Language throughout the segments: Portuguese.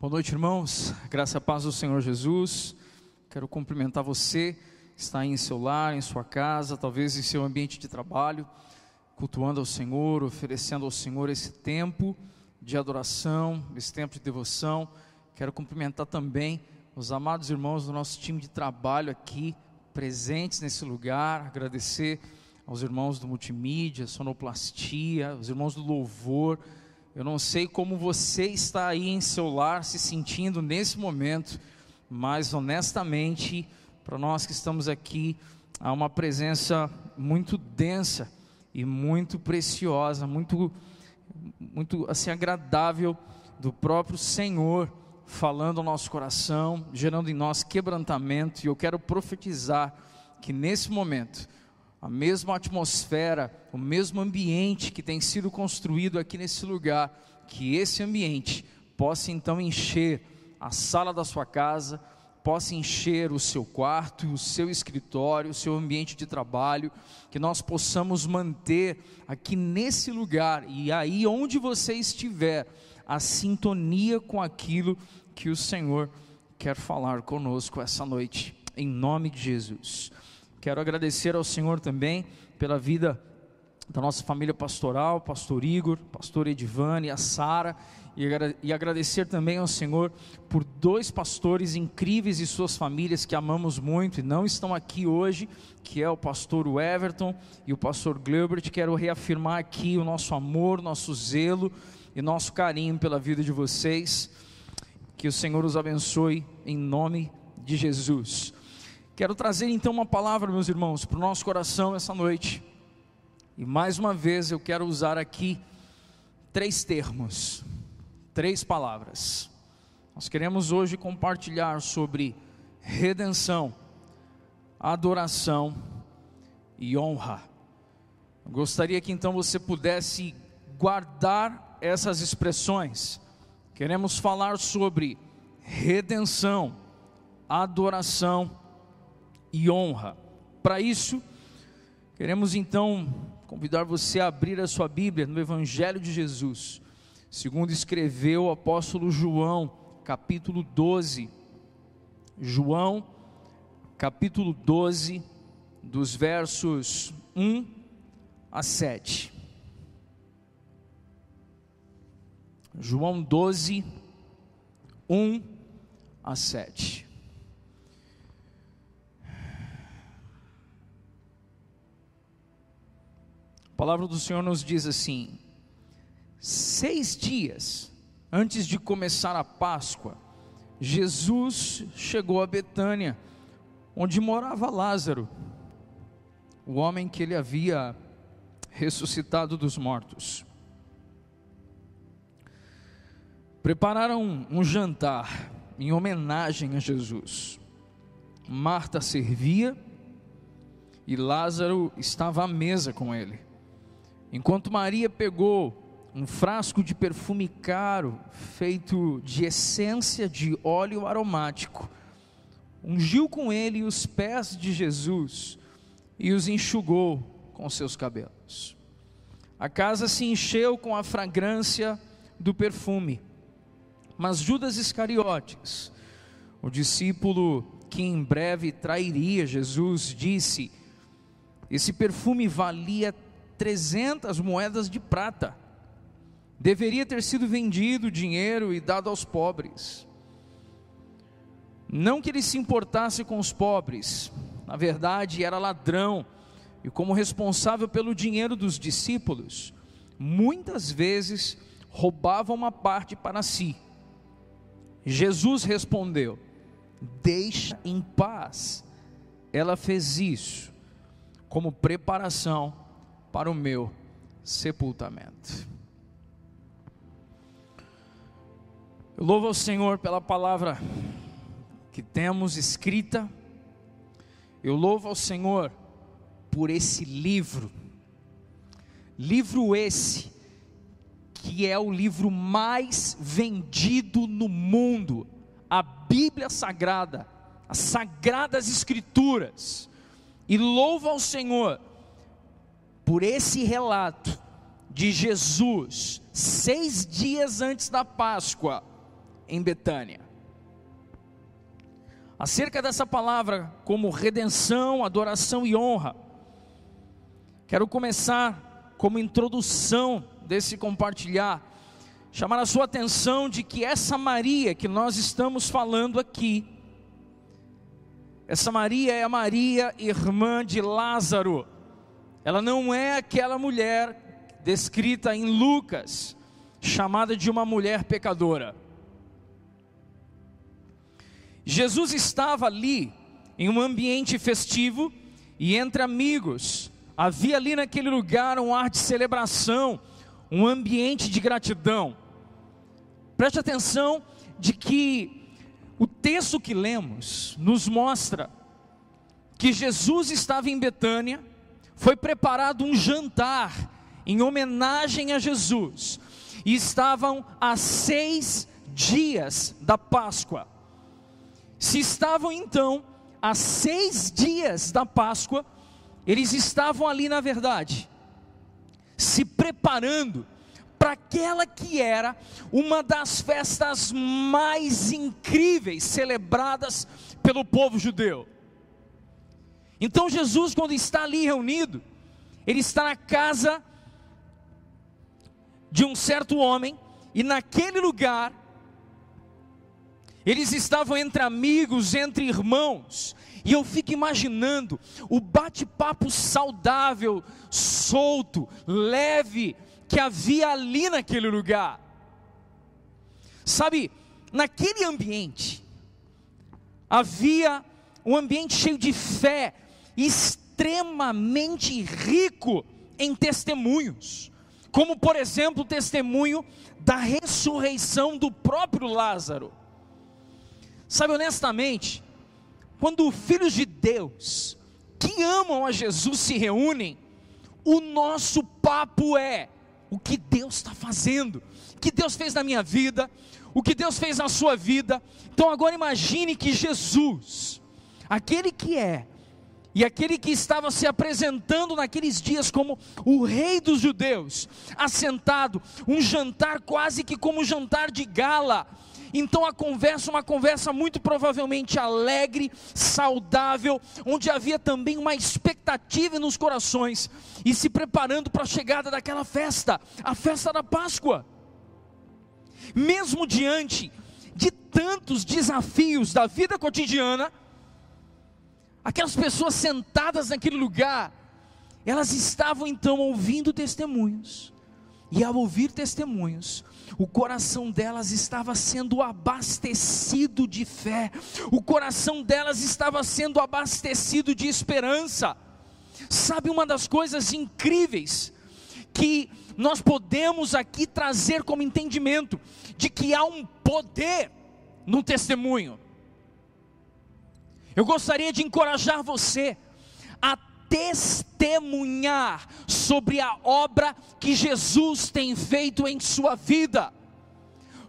Boa noite, irmãos. Graça e paz do Senhor Jesus. Quero cumprimentar você está aí em seu lar, em sua casa, talvez em seu ambiente de trabalho, cultuando ao Senhor, oferecendo ao Senhor esse tempo de adoração, esse tempo de devoção. Quero cumprimentar também os amados irmãos do nosso time de trabalho aqui, presentes nesse lugar, agradecer aos irmãos do multimídia, sonoplastia, os irmãos do louvor, eu não sei como você está aí em seu lar se sentindo nesse momento, mas honestamente, para nós que estamos aqui, há uma presença muito densa e muito preciosa, muito muito assim agradável do próprio Senhor falando ao nosso coração, gerando em nós quebrantamento, e eu quero profetizar que nesse momento a mesma atmosfera, o mesmo ambiente que tem sido construído aqui nesse lugar, que esse ambiente possa então encher a sala da sua casa, possa encher o seu quarto, o seu escritório, o seu ambiente de trabalho, que nós possamos manter aqui nesse lugar e aí onde você estiver, a sintonia com aquilo que o Senhor quer falar conosco essa noite, em nome de Jesus. Quero agradecer ao Senhor também pela vida da nossa família pastoral, pastor Igor, pastor Edivane, a Sara, e agradecer também ao Senhor por dois pastores incríveis e suas famílias que amamos muito e não estão aqui hoje, que é o pastor Everton e o pastor Gilbert. Quero reafirmar aqui o nosso amor, nosso zelo e nosso carinho pela vida de vocês. Que o Senhor os abençoe em nome de Jesus. Quero trazer então uma palavra, meus irmãos, para o nosso coração essa noite. E mais uma vez eu quero usar aqui três termos, três palavras. Nós queremos hoje compartilhar sobre redenção, adoração e honra. Eu gostaria que então você pudesse guardar essas expressões. Queremos falar sobre redenção, adoração e honra. Para isso, queremos então convidar você a abrir a sua Bíblia no Evangelho de Jesus, segundo escreveu o apóstolo João, capítulo 12. João, capítulo 12, dos versos 1 a 7. João 12, 1 a 7. Palavra do Senhor nos diz assim: seis dias antes de começar a Páscoa, Jesus chegou a Betânia, onde morava Lázaro, o homem que ele havia ressuscitado dos mortos. Prepararam um jantar em homenagem a Jesus. Marta servia e Lázaro estava à mesa com ele. Enquanto Maria pegou um frasco de perfume caro, feito de essência de óleo aromático, ungiu com ele os pés de Jesus e os enxugou com seus cabelos. A casa se encheu com a fragrância do perfume. Mas Judas Iscariotes, o discípulo que em breve trairia Jesus, disse: Esse perfume valia 300 moedas de prata. Deveria ter sido vendido o dinheiro e dado aos pobres. Não que ele se importasse com os pobres, na verdade era ladrão, e como responsável pelo dinheiro dos discípulos, muitas vezes roubava uma parte para si. Jesus respondeu: Deixa em paz. Ela fez isso como preparação para o meu sepultamento. Eu louvo ao Senhor pela palavra que temos escrita. Eu louvo ao Senhor por esse livro. Livro esse que é o livro mais vendido no mundo, a Bíblia Sagrada, as Sagradas Escrituras. E louvo ao Senhor por esse relato de Jesus, seis dias antes da Páscoa, em Betânia. Acerca dessa palavra como redenção, adoração e honra, quero começar como introdução desse compartilhar, chamar a sua atenção de que essa Maria que nós estamos falando aqui, essa Maria é a Maria, irmã de Lázaro. Ela não é aquela mulher descrita em Lucas, chamada de uma mulher pecadora. Jesus estava ali em um ambiente festivo e entre amigos. Havia ali naquele lugar um ar de celebração, um ambiente de gratidão. Preste atenção de que o texto que lemos nos mostra que Jesus estava em Betânia, foi preparado um jantar em homenagem a Jesus, e estavam a seis dias da Páscoa. Se estavam então a seis dias da Páscoa, eles estavam ali, na verdade, se preparando para aquela que era uma das festas mais incríveis celebradas pelo povo judeu. Então Jesus, quando está ali reunido, ele está na casa de um certo homem, e naquele lugar, eles estavam entre amigos, entre irmãos, e eu fico imaginando o bate-papo saudável, solto, leve, que havia ali naquele lugar. Sabe, naquele ambiente, havia um ambiente cheio de fé, extremamente rico em testemunhos, como por exemplo o testemunho da ressurreição do próprio Lázaro. Sabe, honestamente, quando filhos de Deus que amam a Jesus se reúnem, o nosso papo é: o que Deus está fazendo, o que Deus fez na minha vida, o que Deus fez na sua vida. Então agora imagine que Jesus, aquele que é, e aquele que estava se apresentando naqueles dias como o rei dos judeus, assentado, um jantar quase que como um jantar de gala, então a conversa, uma conversa muito provavelmente alegre, saudável, onde havia também uma expectativa nos corações e se preparando para a chegada daquela festa, a festa da Páscoa. Mesmo diante de tantos desafios da vida cotidiana, aquelas pessoas sentadas naquele lugar, elas estavam então ouvindo testemunhos, e ao ouvir testemunhos, o coração delas estava sendo abastecido de fé, o coração delas estava sendo abastecido de esperança. Sabe uma das coisas incríveis que nós podemos aqui trazer como entendimento de que há um poder no testemunho. Eu gostaria de encorajar você a testemunhar sobre a obra que Jesus tem feito em sua vida,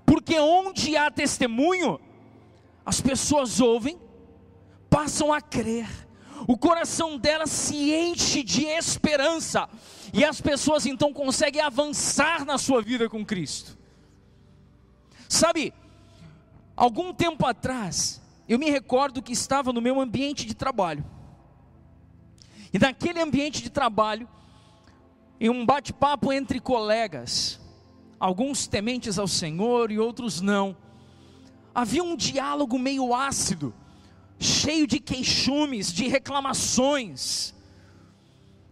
porque onde há testemunho, as pessoas ouvem, passam a crer, o coração delas se enche de esperança, e as pessoas então conseguem avançar na sua vida com Cristo. Sabe, algum tempo atrás, eu me recordo que estava no meu ambiente de trabalho, e naquele ambiente de trabalho, em um bate-papo entre colegas, alguns tementes ao Senhor e outros não, havia um diálogo meio ácido, cheio de queixumes, de reclamações,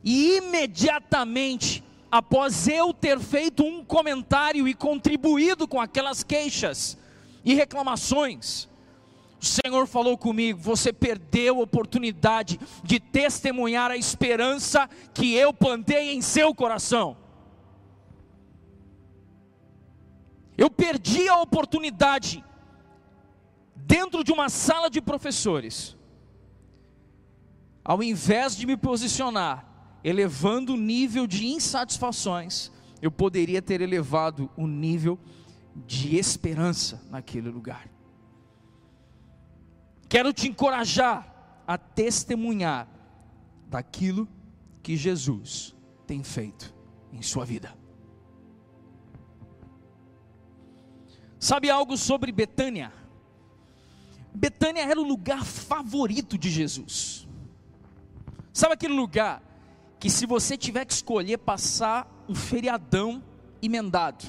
e imediatamente, após eu ter feito um comentário e contribuído com aquelas queixas e reclamações, o Senhor falou comigo: você perdeu a oportunidade de testemunhar a esperança que eu plantei em seu coração. Eu perdi a oportunidade, dentro de uma sala de professores, ao invés de me posicionar, elevando o nível de insatisfações, eu poderia ter elevado o nível de esperança naquele lugar. Quero te encorajar a testemunhar daquilo que Jesus tem feito em sua vida. Sabe algo sobre Betânia? Betânia era o lugar favorito de Jesus. Sabe aquele lugar que se você tiver que escolher passar um feriadão emendado,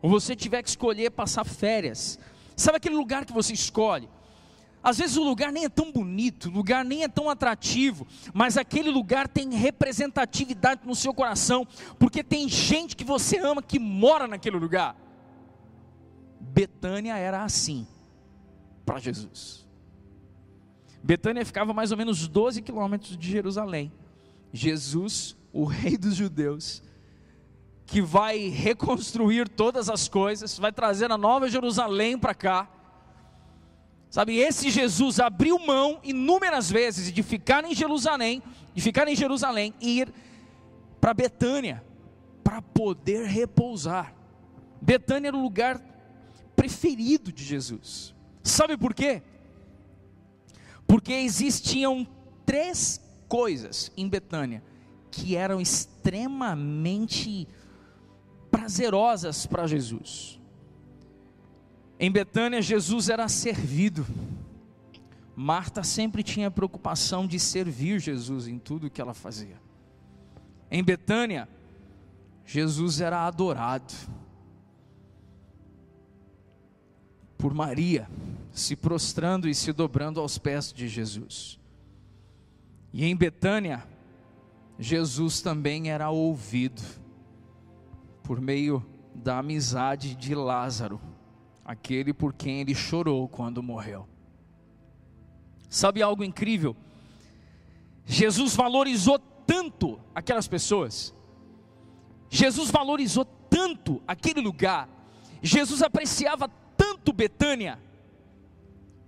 ou você tiver que escolher passar férias, sabe aquele lugar que você escolhe? Às vezes o lugar nem é tão bonito, o lugar nem é tão atrativo, mas aquele lugar tem representatividade no seu coração, porque tem gente que você ama que mora naquele lugar. Betânia era assim para Jesus. Betânia ficava mais ou menos 12 quilômetros de Jerusalém. Jesus, o rei dos judeus, que vai reconstruir todas as coisas, vai trazer a nova Jerusalém para cá. Sabe, esse Jesus abriu mão inúmeras vezes de ficar em Jerusalém, de ficar em Jerusalém e ir para Betânia para poder repousar. Betânia era o lugar preferido de Jesus. Sabe por quê? Porque existiam três coisas em Betânia que eram extremamente prazerosas para Jesus. Em Betânia, Jesus era servido. Marta sempre tinha preocupação de servir Jesus em tudo que ela fazia. Em Betânia, Jesus era adorado por Maria, se prostrando e se dobrando aos pés de Jesus. E em Betânia, Jesus também era ouvido por meio da amizade de Lázaro, aquele por quem ele chorou quando morreu. Sabe algo incrível? Jesus valorizou tanto aquelas pessoas, Jesus valorizou tanto aquele lugar, Jesus apreciava tanto Betânia,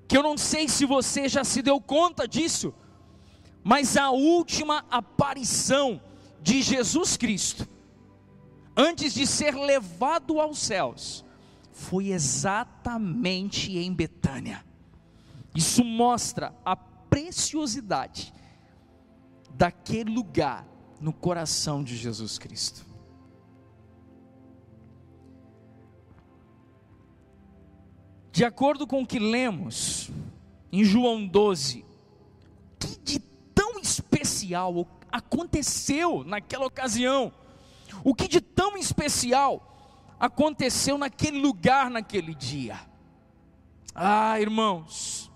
que eu não sei se você já se deu conta disso, mas a última aparição de Jesus Cristo, antes de ser levado aos céus, foi exatamente em Betânia. Isso mostra a preciosidade daquele lugar no coração de Jesus Cristo. De acordo com o que lemos em João 12, o que de tão especial aconteceu naquela ocasião? O que de tão especial aconteceu naquele lugar, naquele dia? Ah, irmãos,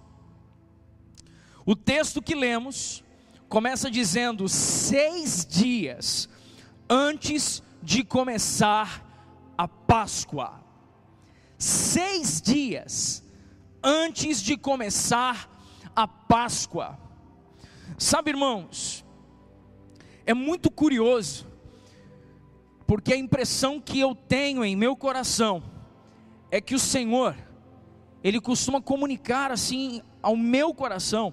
o texto que lemos começa dizendo: seis dias antes de começar a Páscoa seis dias antes de começar a Páscoa. Sabe, irmãos, é muito curioso, porque a impressão que eu tenho em meu coração é que o Senhor, Ele costuma comunicar assim ao meu coração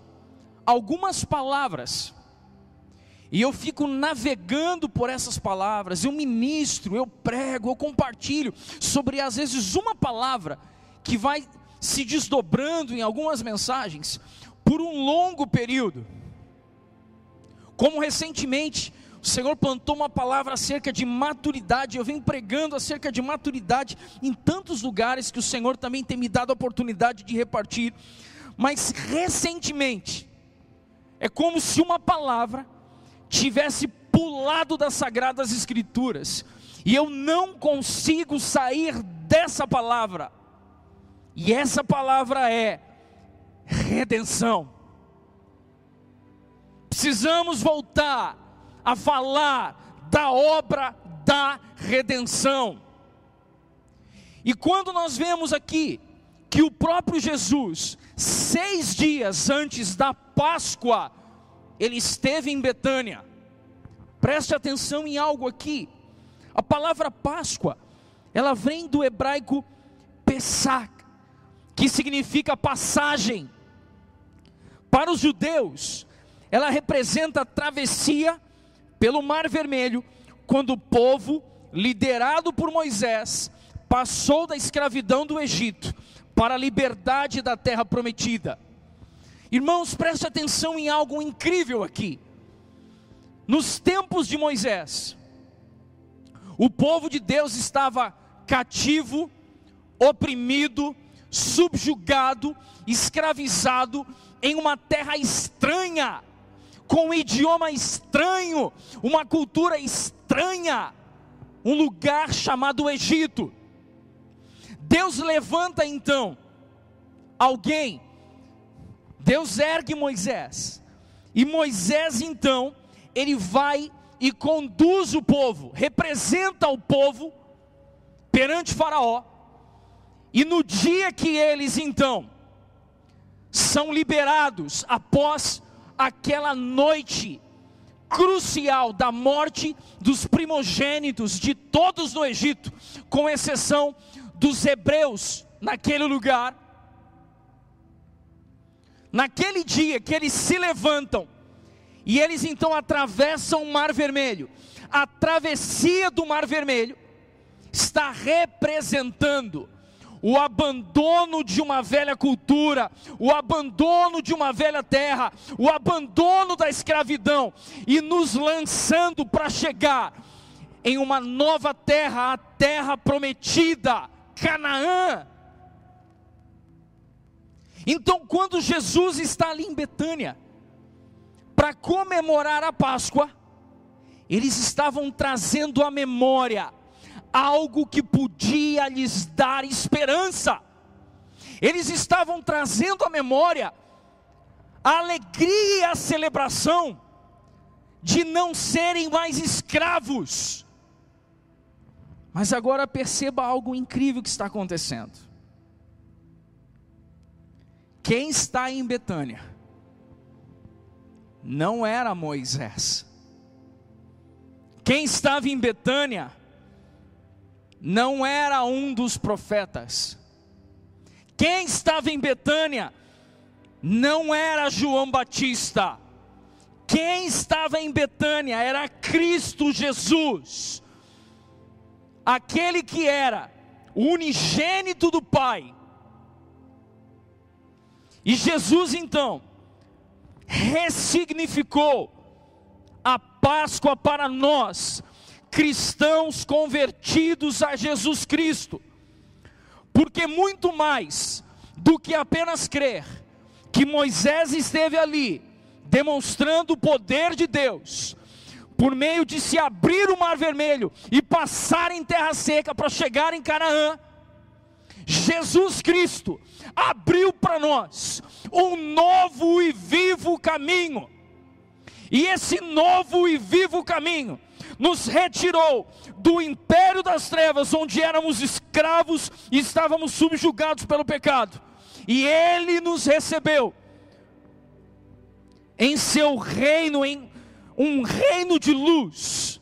algumas palavras e eu fico navegando por essas palavras, eu ministro, eu prego, eu compartilho sobre às vezes uma palavra que vai se desdobrando em algumas mensagens por um longo período. Como recentemente o Senhor plantou uma palavra acerca de maturidade, eu venho pregando acerca de maturidade em tantos lugares que o Senhor também tem me dado a oportunidade de repartir, mas recentemente é como se uma palavra tivesse pulado das sagradas escrituras, e eu não consigo sair dessa palavra, e essa palavra é redenção. Precisamos voltar a falar da obra da redenção. E quando nós vemos aqui que o próprio Jesus, seis dias antes da Páscoa, ele esteve em Betânia. Preste atenção em algo aqui. A palavra Páscoa, ela vem do hebraico Pesach, que significa passagem. Para os judeus, ela representa a travessia pelo Mar Vermelho, quando o povo, liderado por Moisés, passou da escravidão do Egito para a liberdade da terra prometida. Irmãos, preste atenção em algo incrível aqui. Nos tempos de Moisés, o povo de Deus estava cativo oprimido, subjugado, escravizado em uma terra estranha, com um idioma estranho, uma cultura estranha, um lugar chamado Egito. Deus levanta então alguém, Deus ergue Moisés, e Moisés então, ele vai e conduz o povo, representa o povo perante Faraó, e no dia que eles então são liberados após aquela noite crucial da morte dos primogênitos de todos no Egito, com exceção dos hebreus naquele lugar. Naquele dia que eles se levantam e eles então atravessam o Mar Vermelho, a travessia do Mar Vermelho está representando o abandono de uma velha cultura, o abandono de uma velha terra, o abandono da escravidão e nos lançando para chegar em uma nova terra, a terra prometida, Canaã. Então, quando Jesus está ali em Betânia, para comemorar a Páscoa, eles estavam trazendo à memória algo que podia lhes dar esperança. Eles estavam trazendo à memória a alegria e a celebração de não serem mais escravos. Mas agora perceba algo incrível que está acontecendo. Quem está em Betânia não era Moisés. Quem estava em Betânia não era um dos profetas. Quem estava em Betânia não era João Batista. Quem estava em Betânia era Cristo Jesus, aquele que era o unigênito do Pai. E Jesus então ressignificou a Páscoa para nós, cristãos convertidos a Jesus Cristo, porque muito mais do que apenas crer que Moisés esteve ali, demonstrando o poder de Deus, por meio de se abrir o mar vermelho e passar em terra seca para chegar em Canaã, Jesus Cristo abriu para nós um novo e vivo caminho. E esse novo e vivo caminho nos retirou do império das trevas, onde éramos escravos e estávamos subjugados pelo pecado, e Ele nos recebeu em seu reino, em um reino de luz.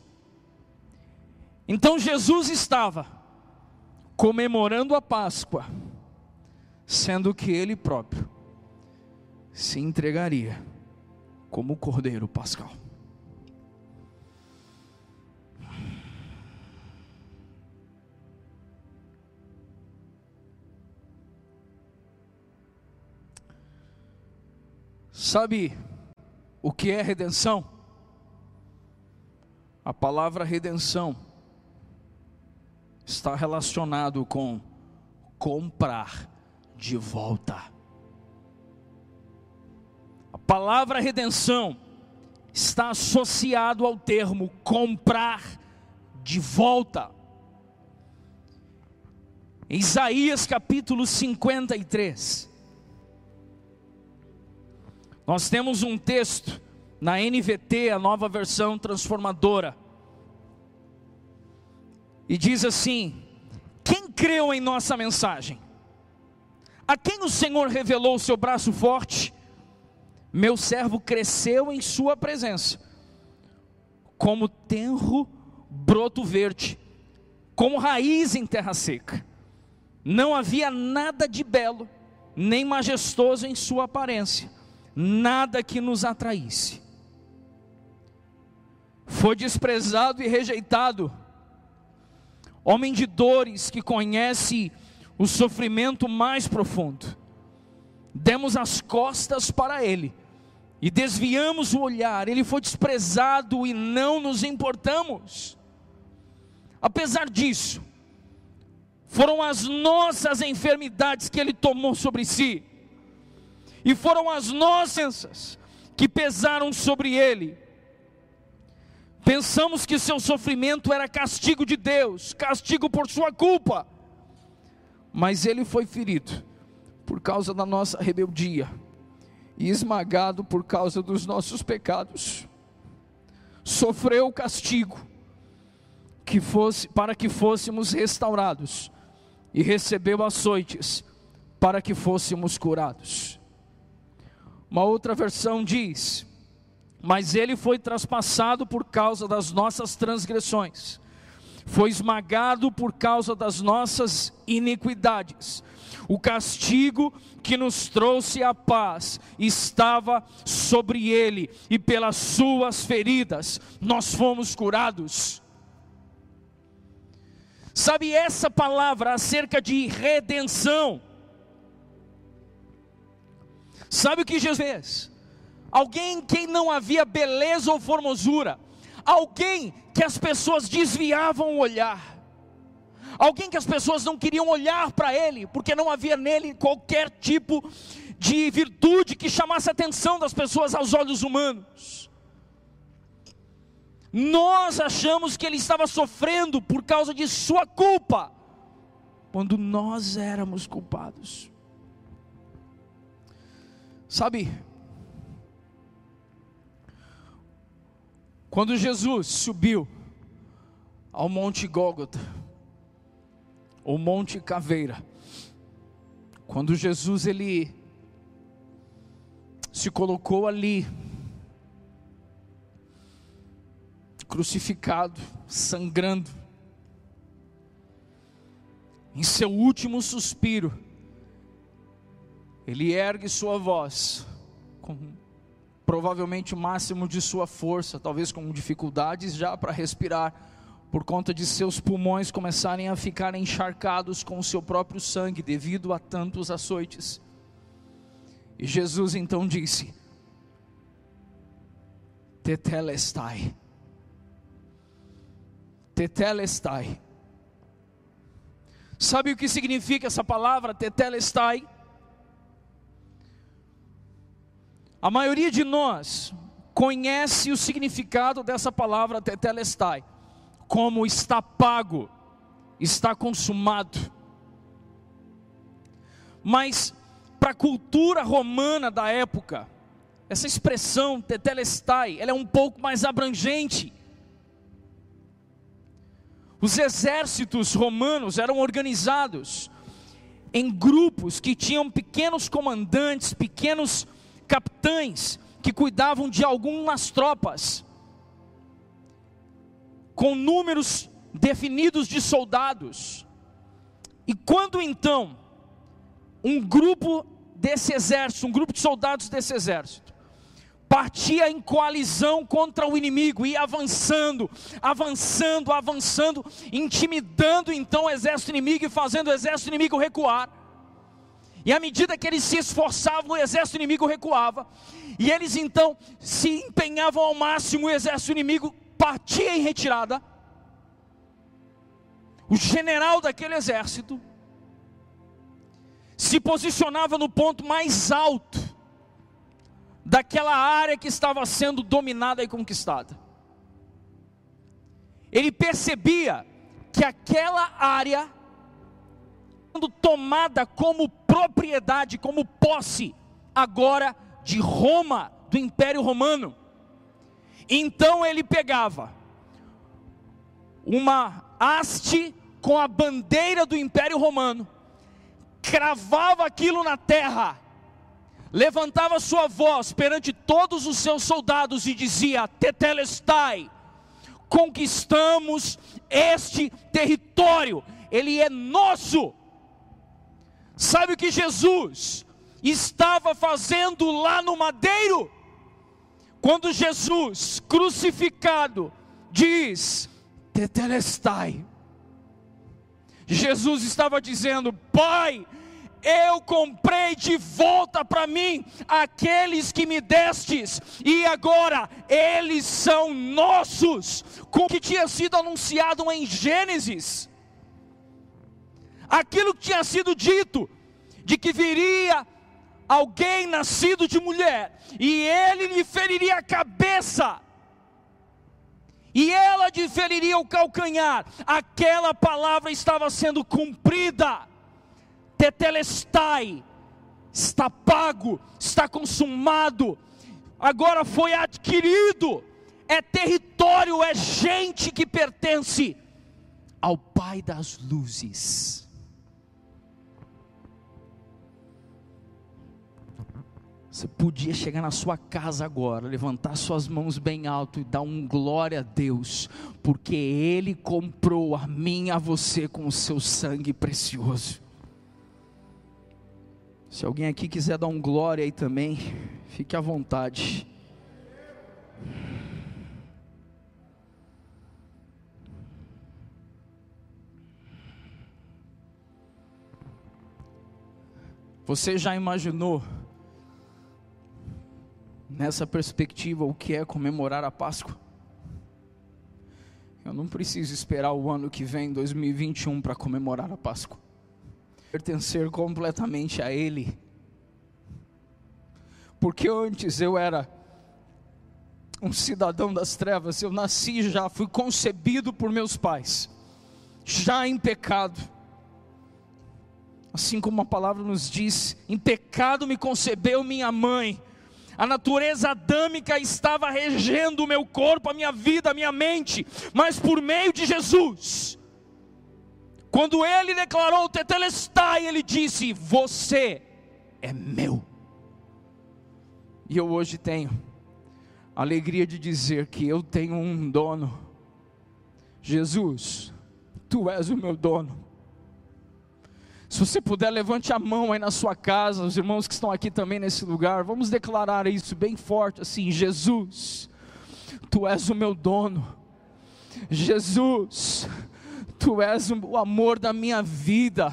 Então Jesus estava comemorando a Páscoa, sendo que Ele próprio se entregaria como o Cordeiro Pascal. Sabe o que é redenção? A palavra redenção está relacionado com comprar de volta. A palavra redenção está associado ao termo comprar de volta. Em Isaías capítulo 53, nós temos um texto na NVT, a nova versão transformadora, e diz assim: Quem creu em nossa mensagem? A quem o Senhor revelou o seu braço forte? Meu servo cresceu em Sua presença, como tenro broto verde, como raiz em terra seca. Não havia nada de belo, nem majestoso em Sua aparência nada que nos atraísse. Foi desprezado e rejeitado, homem de dores que conhece o sofrimento mais profundo. Demos as costas para ele e desviamos o olhar, ele foi desprezado e não nos importamos. Apesar disso, foram as nossas enfermidades que ele tomou sobre si, e foram as nossas que pesaram sobre ele. Pensamos que seu sofrimento era castigo de Deus, castigo por sua culpa, mas ele foi ferido por causa da nossa rebeldia e esmagado por causa dos nossos pecados. Sofreu o castigo que fosse para que fôssemos restaurados e recebeu açoites para que fôssemos curados. Uma outra versão diz: Mas ele foi traspassado por causa das nossas transgressões, foi esmagado por causa das nossas iniquidades. O castigo que nos trouxe a paz estava sobre ele, e pelas suas feridas nós fomos curados. Sabe essa palavra acerca de redenção? Sabe o que Jesus fez? Alguém em quem não havia beleza ou formosura, alguém que as pessoas desviavam o olhar, alguém que as pessoas não queriam olhar para ele, porque não havia nele qualquer tipo de virtude que chamasse a atenção das pessoas aos olhos humanos. Nós achamos que ele estava sofrendo por causa de sua culpa, quando nós éramos culpados. Sabe, quando Jesus subiu ao Monte Gólgota, ou Monte Caveira, quando Jesus ele se colocou ali, crucificado, sangrando, em seu último suspiro, ele ergue sua voz, com provavelmente o máximo de sua força, talvez com dificuldades já para respirar, por conta de seus pulmões começarem a ficar encharcados com o seu próprio sangue, devido a tantos açoites. E Jesus então disse: Tetelestai tetelestai. Sabe o que significa essa palavra tetelestai? A maioria de nós conhece o significado dessa palavra tetelestai, como está pago, está consumado. Mas para a cultura romana da época, essa expressão tetelestai, ela é um pouco mais abrangente. Os exércitos romanos eram organizados em grupos que tinham pequenos comandantes, pequenos capitães que cuidavam de algumas tropas, com números definidos de soldados. E quando então um grupo desse exército, um grupo de soldados desse exército, partia em coalizão contra o inimigo, e avançando, avançando, avançando, intimidando então o exército inimigo e fazendo o exército inimigo recuar. E à medida que eles se esforçavam, o exército inimigo recuava, e eles então se empenhavam ao máximo, o exército inimigo partia em retirada. O general daquele exército se posicionava no ponto mais alto daquela área que estava sendo dominada e conquistada. Ele percebia que aquela área sendo tomada como propriedade, como posse agora de Roma, do Império Romano. Então ele pegava uma haste com a bandeira do Império Romano, cravava aquilo na terra levantava sua voz perante todos os seus soldados e dizia: Tetelestai, conquistamos este território, ele é nosso. Sabe o que Jesus estava fazendo lá no madeiro? Quando Jesus, crucificado, diz: Tetelestai. Jesus estava dizendo: Pai, eu comprei de volta para mim aqueles que me destes, e agora eles são nossos, com o que tinha sido anunciado em Gênesis. Aquilo que tinha sido dito, de que viria alguém nascido de mulher, e ele lhe feriria a cabeça, e ela lhe feriria o calcanhar, aquela palavra estava sendo cumprida, tetelestai, está pago, está consumado, agora foi adquirido, é território, é gente que pertence ao Pai das luzes. Você podia chegar na sua casa agora, levantar suas mãos bem alto e dar um glória a Deus, porque Ele comprou a mim e a você com o seu sangue precioso. Se alguém aqui quiser dar um glória aí também, fique à vontade. Você já imaginou, nessa perspectiva, o que é comemorar a Páscoa? Eu não preciso esperar o ano que vem, 2021, para comemorar a Páscoa. Pertencer completamente a Ele. Porque antes eu era um cidadão das trevas, eu nasci já, fui concebido por meus pais, já em pecado Assim como a palavra nos diz: em pecado me concebeu minha mãe. A natureza adâmica estava regendo o meu corpo, a minha vida, a minha mente, mas por meio de Jesus. Quando ele declarou Tetelestai, ele disse: Você é meu. E eu hoje tenho a alegria de dizer que eu tenho um dono. Jesus, tu és o meu dono. Se você puder, levante a mão aí na sua casa, os irmãos que estão aqui também nesse lugar, vamos declarar isso bem forte assim: Jesus, tu és o meu dono. Jesus, tu és o amor da minha vida.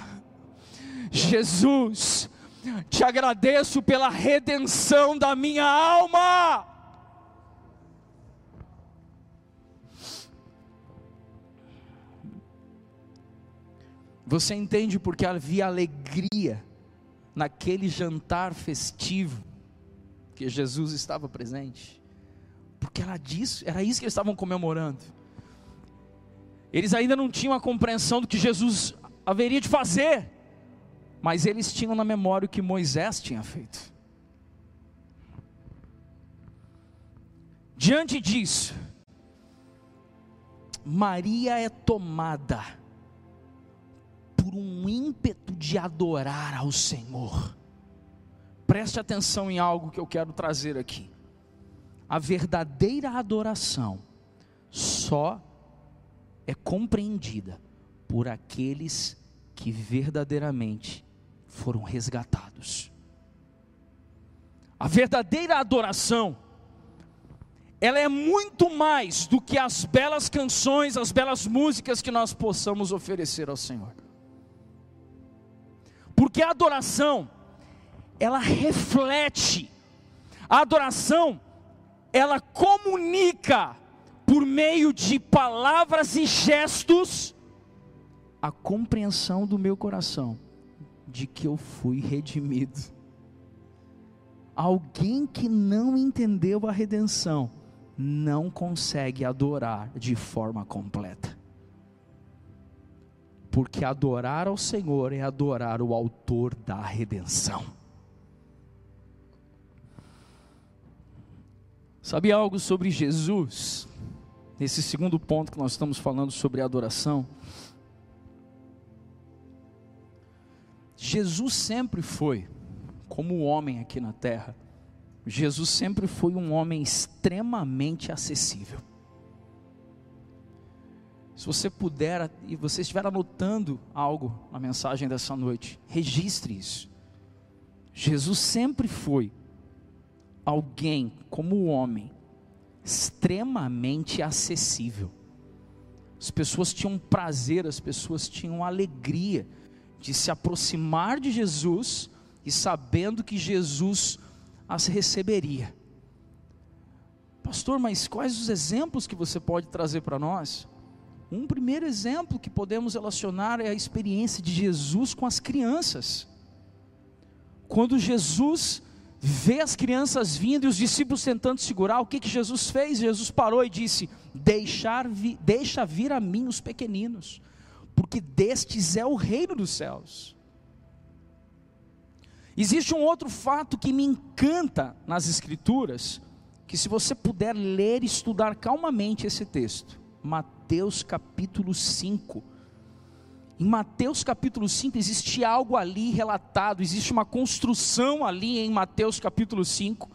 Jesus, te agradeço pela redenção da minha alma. Você entende porque havia alegria naquele jantar festivo que Jesus estava presente? Porque era disso, era isso que eles estavam comemorando. Eles ainda não tinham a compreensão do que Jesus haveria de fazer, mas eles tinham na memória o que Moisés tinha feito. Diante disso, Maria é tomada um ímpeto de adorar ao Senhor. Preste atenção em algo que eu quero trazer aqui. A verdadeira adoração só é compreendida por aqueles que verdadeiramente foram resgatados. A verdadeira adoração, ela é muito mais do que as belas canções, as belas músicas que nós possamos oferecer ao Senhor. Porque a adoração, ela reflete, a adoração, ela comunica por meio de palavras e gestos a compreensão do meu coração de que eu fui redimido. Alguém que não entendeu a redenção não consegue adorar de forma completa porque adorar ao Senhor é adorar o Autor da redenção. Sabe algo sobre Jesus? Nesse segundo ponto que nós estamos falando sobre adoração. Jesus sempre foi, como homem aqui na terra, Jesus sempre foi um homem extremamente acessível. Se você puder e você estiver anotando algo na mensagem dessa noite, registre isso. Jesus sempre foi alguém, como homem, extremamente acessível. As pessoas tinham prazer, as pessoas tinham alegria de se aproximar de Jesus e sabendo que Jesus as receberia. Pastor, mas quais os exemplos que você pode trazer para nós? Um primeiro exemplo que podemos relacionar é a experiência de Jesus com as crianças. Quando Jesus vê as crianças vindo e os discípulos tentando segurar, o que, que Jesus fez? Jesus parou e disse: Deixar vi, Deixa vir a mim os pequeninos, porque destes é o reino dos céus. Existe um outro fato que me encanta nas Escrituras, que se você puder ler e estudar calmamente esse texto, Mateus capítulo 5. Em Mateus capítulo 5 existe algo ali relatado, existe uma construção ali em Mateus capítulo 5,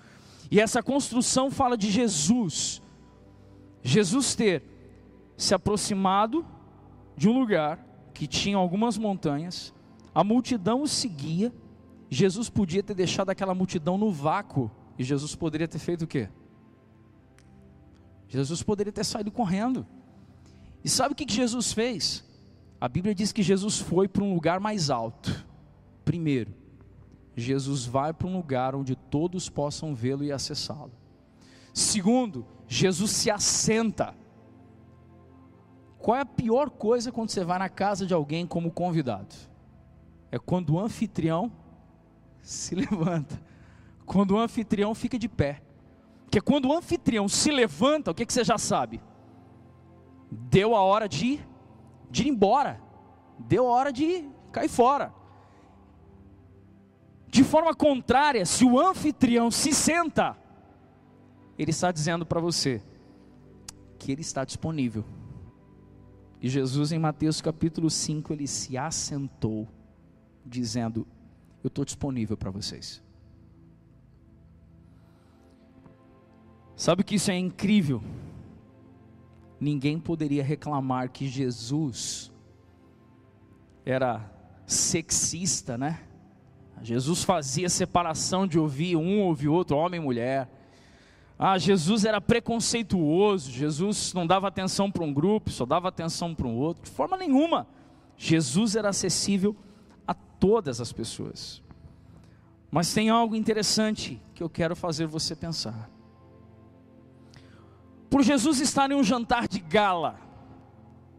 e essa construção fala de Jesus. Jesus ter se aproximado de um lugar que tinha algumas montanhas, a multidão o seguia, Jesus podia ter deixado aquela multidão no vácuo, e Jesus poderia ter feito o quê? Jesus poderia ter saído correndo. E sabe o que Jesus fez? A Bíblia diz que Jesus foi para um lugar mais alto. Primeiro, Jesus vai para um lugar onde todos possam vê-lo e acessá-lo. Segundo, Jesus se assenta. Qual é a pior coisa quando você vai na casa de alguém como convidado? É quando o anfitrião se levanta. Quando o anfitrião fica de pé. Porque quando o anfitrião se levanta, o que, que você já sabe? Deu a hora de, de ir embora. Deu a hora de cair fora. De forma contrária, se o anfitrião se senta, ele está dizendo para você que ele está disponível. E Jesus, em Mateus capítulo 5, ele se assentou, dizendo: Eu estou disponível para vocês. Sabe que isso é incrível? Ninguém poderia reclamar que Jesus era sexista, né? Jesus fazia separação de ouvir um ouvir outro, homem e mulher. Ah, Jesus era preconceituoso, Jesus não dava atenção para um grupo, só dava atenção para um outro, de forma nenhuma. Jesus era acessível a todas as pessoas. Mas tem algo interessante que eu quero fazer você pensar por Jesus estar em um jantar de gala.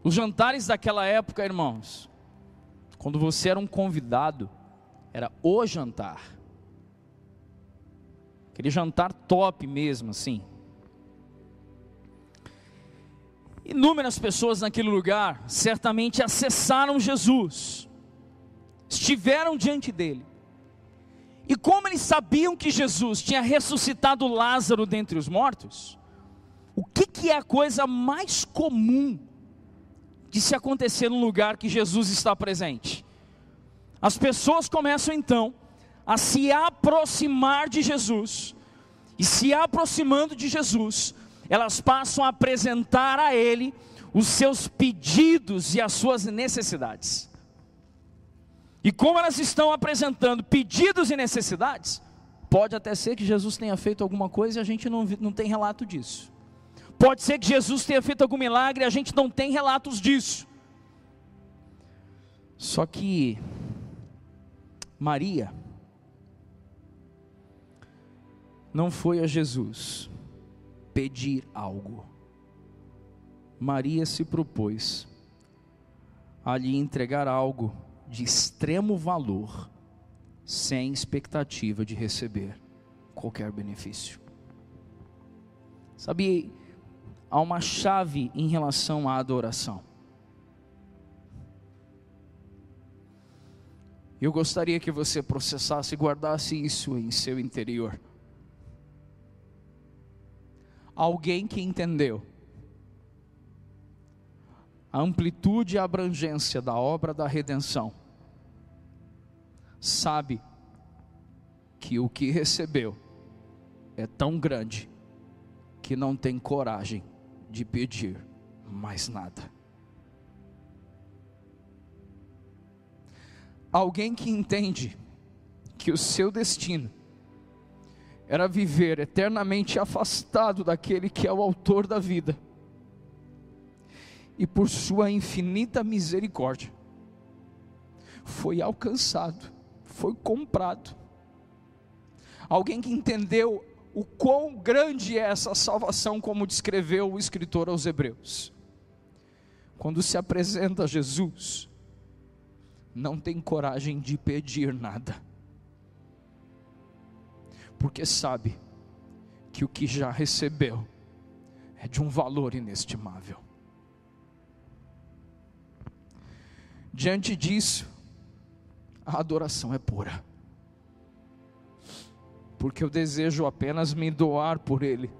Os jantares daquela época, irmãos, quando você era um convidado, era o jantar. Aquele jantar top mesmo, assim. Inúmeras pessoas naquele lugar certamente acessaram Jesus, estiveram diante dele. E como eles sabiam que Jesus tinha ressuscitado Lázaro dentre os mortos, o que, que é a coisa mais comum de se acontecer num lugar que Jesus está presente? As pessoas começam então a se aproximar de Jesus, e se aproximando de Jesus, elas passam a apresentar a Ele os seus pedidos e as suas necessidades. E como elas estão apresentando pedidos e necessidades, pode até ser que Jesus tenha feito alguma coisa e a gente não, não tem relato disso. Pode ser que Jesus tenha feito algum milagre, a gente não tem relatos disso. Só que Maria não foi a Jesus pedir algo. Maria se propôs a lhe entregar algo de extremo valor, sem expectativa de receber qualquer benefício. Sabe, há uma chave em relação à adoração. Eu gostaria que você processasse e guardasse isso em seu interior. Alguém que entendeu a amplitude e a abrangência da obra da redenção, sabe que o que recebeu é tão grande que não tem coragem de pedir mais nada. Alguém que entende que o seu destino era viver eternamente afastado daquele que é o autor da vida, e por sua infinita misericórdia, foi alcançado, foi comprado. Alguém que entendeu o quão grande é essa salvação, como descreveu o escritor aos Hebreus. quando se apresenta a Jesus, não tem coragem de pedir nada, porque sabe que o que já recebeu é de um valor inestimável. Diante disso, a adoração é pura, porque eu desejo apenas me doar por Ele,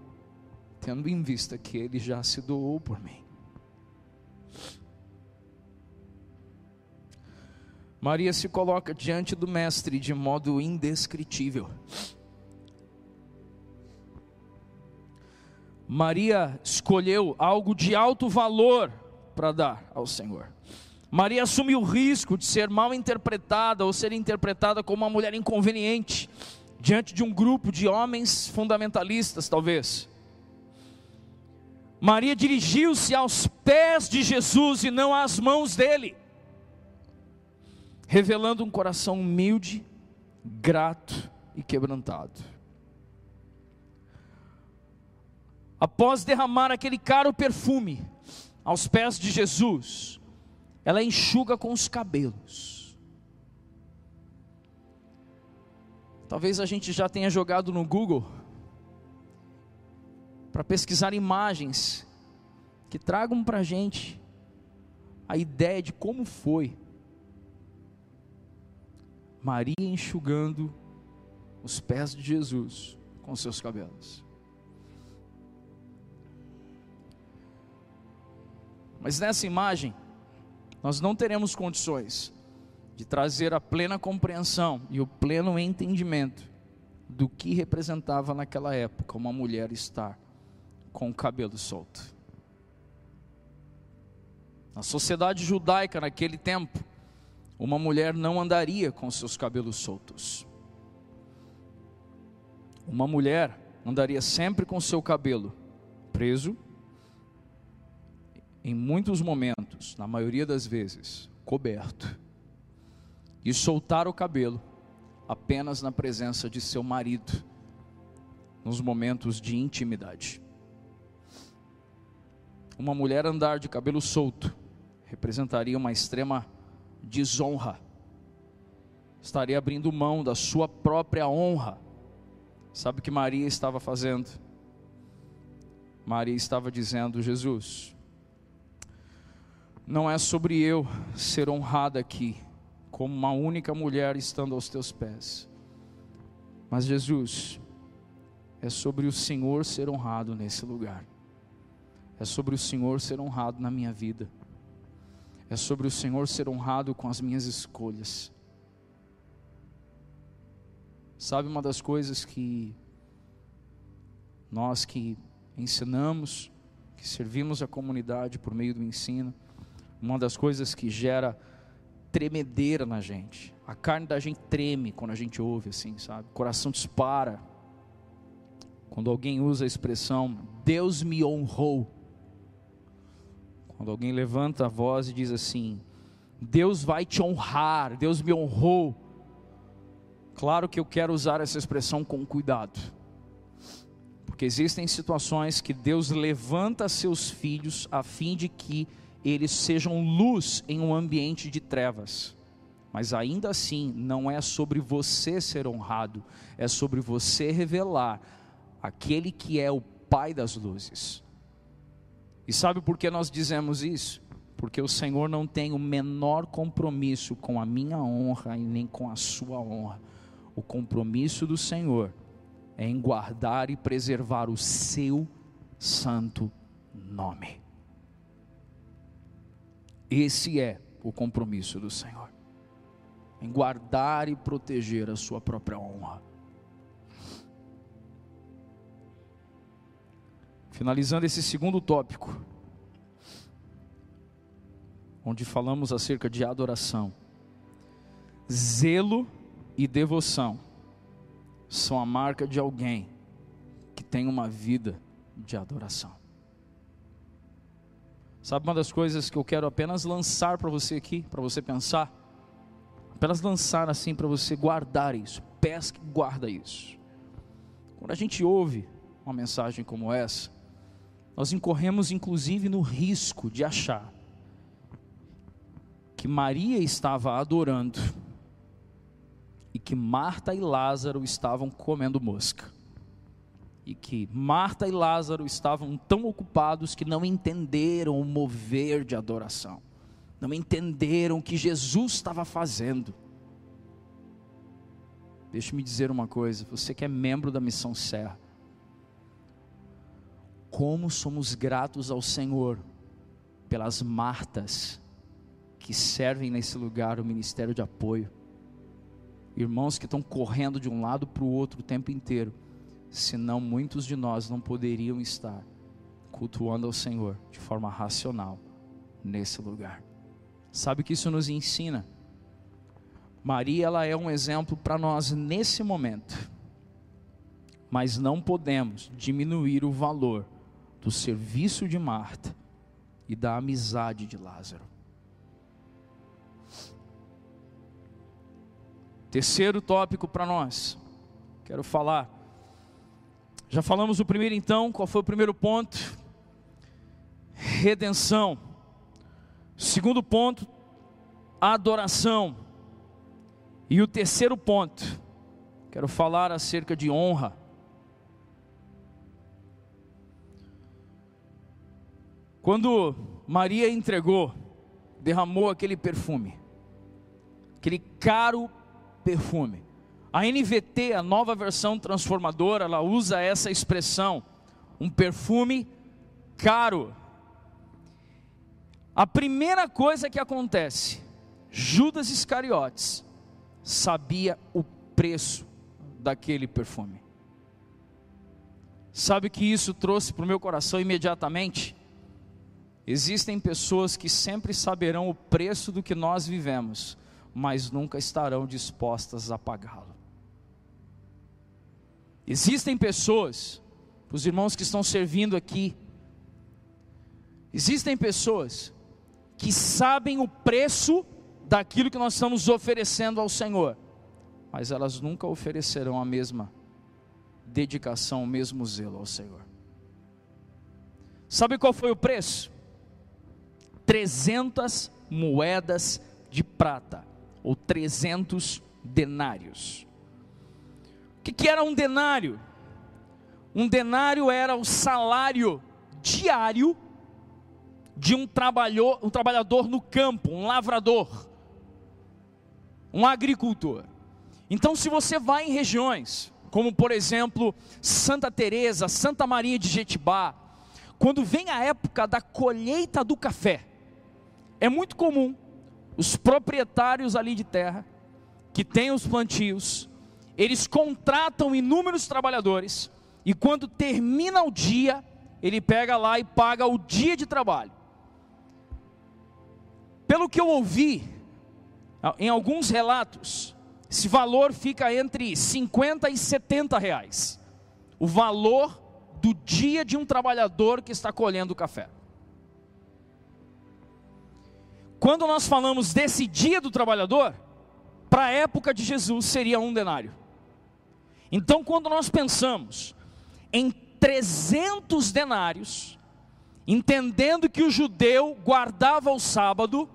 tendo em vista que Ele já se doou por mim. Maria se coloca diante do Mestre de modo indescritível. Maria escolheu algo de alto valor para dar ao Senhor. Maria assumiu o risco de ser mal interpretada ou ser interpretada como uma mulher inconveniente diante de um grupo de homens fundamentalistas, talvez. Maria dirigiu-se aos pés de Jesus e não às mãos dele, revelando um coração humilde, grato e quebrantado. após derramar aquele caro perfume aos pés de Jesus, ela enxuga com os cabelos. Talvez a gente já tenha jogado no Google para pesquisar imagens que tragam para a gente a ideia de como foi Maria enxugando os pés de Jesus com seus cabelos. Mas nessa imagem, nós não teremos condições de trazer a plena compreensão e o pleno entendimento do que representava naquela época uma mulher estar com o cabelo solto. Na sociedade judaica naquele tempo, uma mulher não andaria com seus cabelos soltos. Uma mulher andaria sempre com seu cabelo preso em muitos momentos, na maioria das vezes, coberto, e soltar o cabelo apenas na presença de seu marido, nos momentos de intimidade. Uma mulher andar de cabelo solto representaria uma extrema desonra, estaria abrindo mão da sua própria honra. Sabe o que Maria estava fazendo? Maria estava dizendo: Jesus, não é sobre eu ser honrada aqui, como uma única mulher estando aos teus pés, mas Jesus, é sobre o Senhor ser honrado nesse lugar, é sobre o Senhor ser honrado na minha vida, é sobre o Senhor ser honrado com as minhas escolhas. Sabe uma das coisas que nós que ensinamos, que servimos a comunidade por meio do ensino, uma das coisas que gera tremedeira na gente. A carne da gente treme quando a gente ouve assim, sabe? O coração dispara. Quando alguém usa a expressão Deus me honrou. Quando alguém levanta a voz e diz assim: Deus vai te honrar, Deus me honrou. Claro que eu quero usar essa expressão com cuidado. Porque existem situações que Deus levanta seus filhos a fim de que eles sejam luz em um ambiente de trevas. Mas ainda assim, não é sobre você ser honrado, é sobre você revelar aquele que é o Pai das luzes. E sabe por que nós dizemos isso? Porque o Senhor não tem o menor compromisso com a minha honra e nem com a sua honra. O compromisso do Senhor é em guardar e preservar o seu santo nome. Esse é o compromisso do Senhor, em guardar e proteger a sua própria honra. Finalizando esse segundo tópico, onde falamos acerca de adoração, zelo e devoção são a marca de alguém que tem uma vida de adoração. Sabe uma das coisas que eu quero apenas lançar para você aqui, para você pensar? Apenas lançar assim para você guardar isso. Pesca e guarda isso. Quando a gente ouve uma mensagem como essa, nós incorremos inclusive no risco de achar que Maria estava adorando e que Marta e Lázaro estavam comendo mosca. E que Marta e Lázaro estavam tão ocupados que não entenderam o mover de adoração, não entenderam o que Jesus estava fazendo. Deixe-me dizer uma coisa: você que é membro da Missão Serra, como somos gratos ao Senhor pelas Martas que servem nesse lugar o ministério de apoio. Irmãos que estão correndo de um lado para o outro o tempo inteiro, senão muitos de nós não poderiam estar cultuando ao Senhor de forma racional nesse lugar. Sabe o que isso nos ensina? Maria ela é um exemplo para nós nesse momento. Mas não podemos diminuir o valor do serviço de Marta e da amizade de Lázaro. Terceiro tópico para nós, quero falar. Já falamos o primeiro então, qual foi o primeiro ponto? Redenção. Segundo ponto, adoração. E o terceiro ponto, quero falar acerca de honra. Quando Maria entregou, derramou aquele perfume, aquele caro perfume. A NVT, a nova versão transformadora, ela usa essa expressão, um perfume caro. A primeira coisa que acontece, Judas Iscariotes sabia o preço daquele perfume. Sabe o que isso trouxe para o meu coração imediatamente? Existem pessoas que sempre saberão o preço do que nós vivemos, mas nunca estarão dispostas a pagá-lo. Existem pessoas, os irmãos que estão servindo aqui, existem pessoas que sabem o preço daquilo que nós estamos oferecendo ao Senhor, mas elas nunca oferecerão a mesma dedicação, o mesmo zelo ao Senhor. Sabe qual foi o preço? 300 moedas de prata, ou 300 denários. O que, que era um denário? Um denário era o salário diário de um, um trabalhador no campo, um lavrador um agricultor. Então, se você vai em regiões, como por exemplo Santa Teresa, Santa Maria de Jetibá, quando vem a época da colheita do café, é muito comum os proprietários ali de terra, que têm os plantios, eles contratam inúmeros trabalhadores, e quando termina o dia, ele pega lá e paga o dia de trabalho. Pelo que eu ouvi, em alguns relatos, esse valor fica entre 50 e 70 reais. O valor do dia de um trabalhador que está colhendo café. Quando nós falamos desse dia do trabalhador, para a época de Jesus seria um denário. Então, quando nós pensamos em 300 denários, entendendo que o judeu guardava o sábado,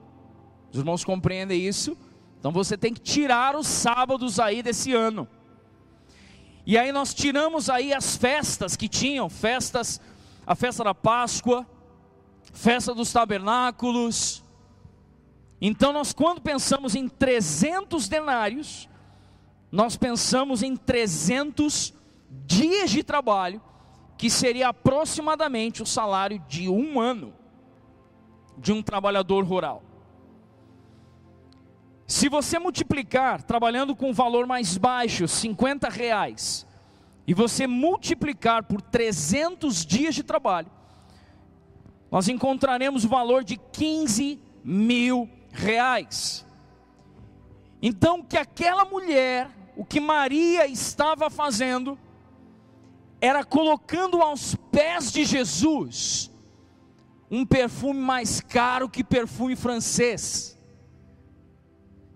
os irmãos compreendem isso? Então você tem que tirar os sábados aí desse ano. E aí nós tiramos aí as festas que tinham, festas, a festa da Páscoa, festa dos tabernáculos. Então nós quando pensamos em 300 denários, nós pensamos em 300 dias de trabalho, que seria aproximadamente o salário de um ano de um trabalhador rural. Se você multiplicar, trabalhando com um valor mais baixo, 50 reais, e você multiplicar por 300 dias de trabalho, nós encontraremos o valor de 15 mil reais. Então, que aquela mulher, o que Maria estava fazendo, era colocando aos pés de Jesus um perfume mais caro que perfume francês.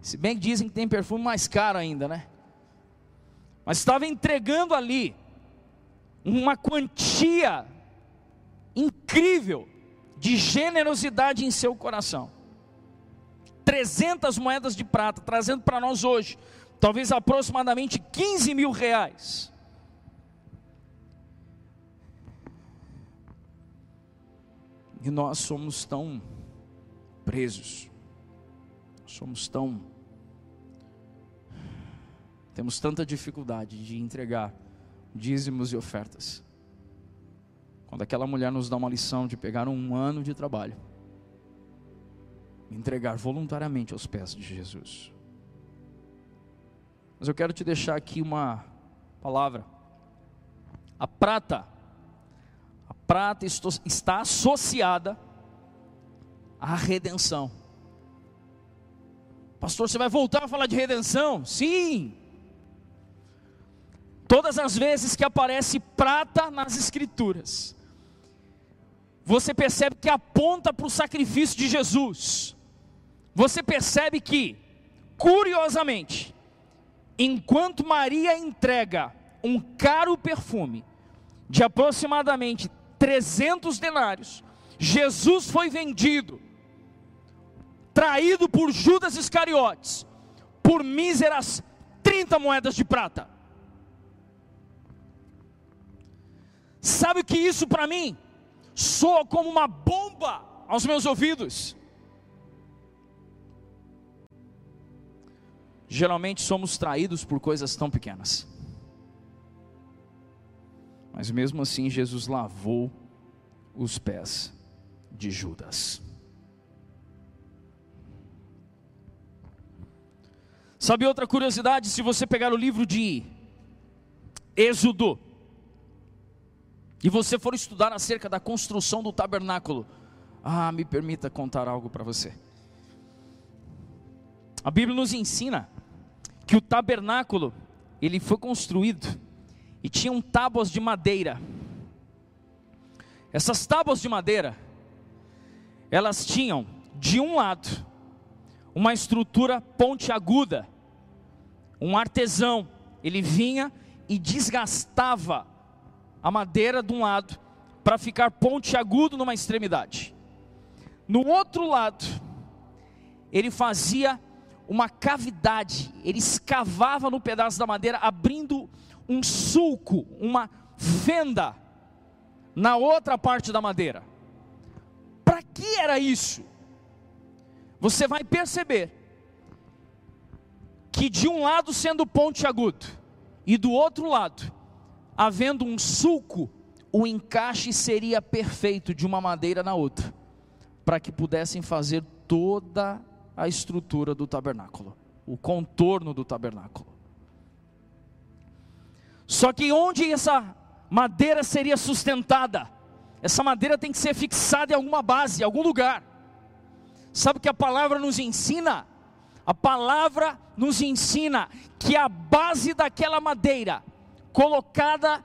Se bem que dizem que tem perfume mais caro ainda, né? Mas estava entregando ali uma quantia incrível de generosidade em seu coração. 300 moedas de prata, trazendo para nós hoje, talvez aproximadamente 15 mil reais. E nós somos tão presos, somos tão. Temos tanta dificuldade de entregar dízimos e ofertas. Quando aquela mulher nos dá uma lição de pegar um ano de trabalho, entregar voluntariamente aos pés de Jesus. Mas eu quero te deixar aqui uma palavra. A prata, a prata está associada à redenção. Pastor, você vai voltar a falar de redenção? Sim. Todas as vezes que aparece prata nas Escrituras, você percebe que aponta para o sacrifício de Jesus. Você percebe que, curiosamente, enquanto Maria entrega um caro perfume de aproximadamente 300 denários, Jesus foi vendido, traído por Judas Iscariotes, por míseras 30 moedas de prata. Sabe o que isso para mim soa como uma bomba aos meus ouvidos? Geralmente somos traídos por coisas tão pequenas. Mas mesmo assim, Jesus lavou os pés de Judas. Sabe outra curiosidade? Se você pegar o livro de Êxodo, e você for estudar acerca da construção do tabernáculo, ah, me permita contar algo para você. A Bíblia nos ensina que o tabernáculo ele foi construído e tinham tábuas de madeira. Essas tábuas de madeira, elas tinham de um lado uma estrutura pontiaguda. Um artesão, ele vinha e desgastava a madeira de um lado para ficar pontiagudo numa extremidade. No outro lado, ele fazia uma cavidade, ele escavava no pedaço da madeira, abrindo um sulco, uma fenda na outra parte da madeira. Para que era isso? Você vai perceber que de um lado sendo pontiagudo e do outro lado havendo um sulco, o encaixe seria perfeito de uma madeira na outra, para que pudessem fazer toda a estrutura do tabernáculo, o contorno do tabernáculo. Só que onde essa madeira seria sustentada? Essa madeira tem que ser fixada em alguma base, em algum lugar. Sabe o que a palavra nos ensina? A palavra nos ensina que a base daquela madeira colocada